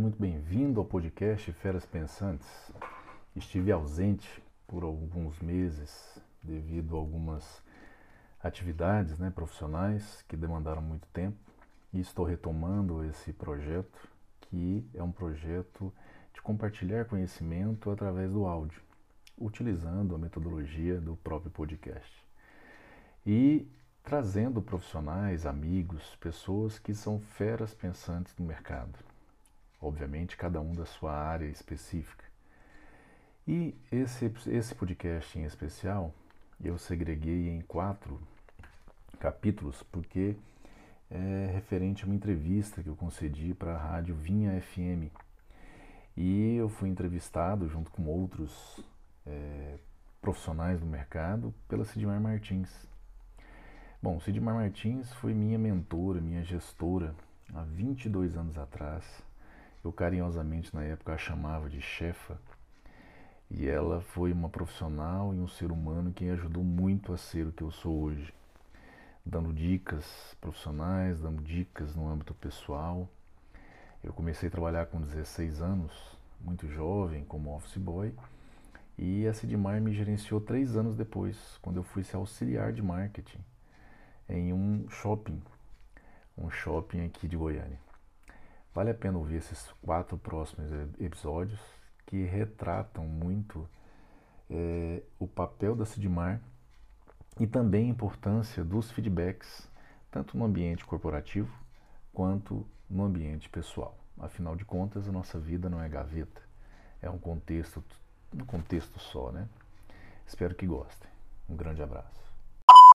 muito bem-vindo ao podcast Feras Pensantes. Estive ausente por alguns meses devido a algumas atividades né, profissionais que demandaram muito tempo e estou retomando esse projeto que é um projeto de compartilhar conhecimento através do áudio, utilizando a metodologia do próprio podcast. E trazendo profissionais, amigos, pessoas que são feras pensantes no mercado. Obviamente, cada um da sua área específica. E esse, esse podcast em especial eu segreguei em quatro capítulos, porque é referente a uma entrevista que eu concedi para a rádio Vinha FM. E eu fui entrevistado junto com outros é, profissionais do mercado pela Sidmar Martins. Bom, Sidmar Martins foi minha mentora, minha gestora há 22 anos atrás. Eu carinhosamente na época a chamava de chefa. E ela foi uma profissional e um ser humano que me ajudou muito a ser o que eu sou hoje, dando dicas profissionais, dando dicas no âmbito pessoal. Eu comecei a trabalhar com 16 anos, muito jovem, como office boy, e a Sidmar me gerenciou três anos depois, quando eu fui ser auxiliar de marketing em um shopping, um shopping aqui de Goiânia. Vale a pena ouvir esses quatro próximos episódios que retratam muito é, o papel da Sidmar e também a importância dos feedbacks, tanto no ambiente corporativo quanto no ambiente pessoal. Afinal de contas, a nossa vida não é gaveta, é um contexto, um contexto só, né? Espero que gostem. Um grande abraço.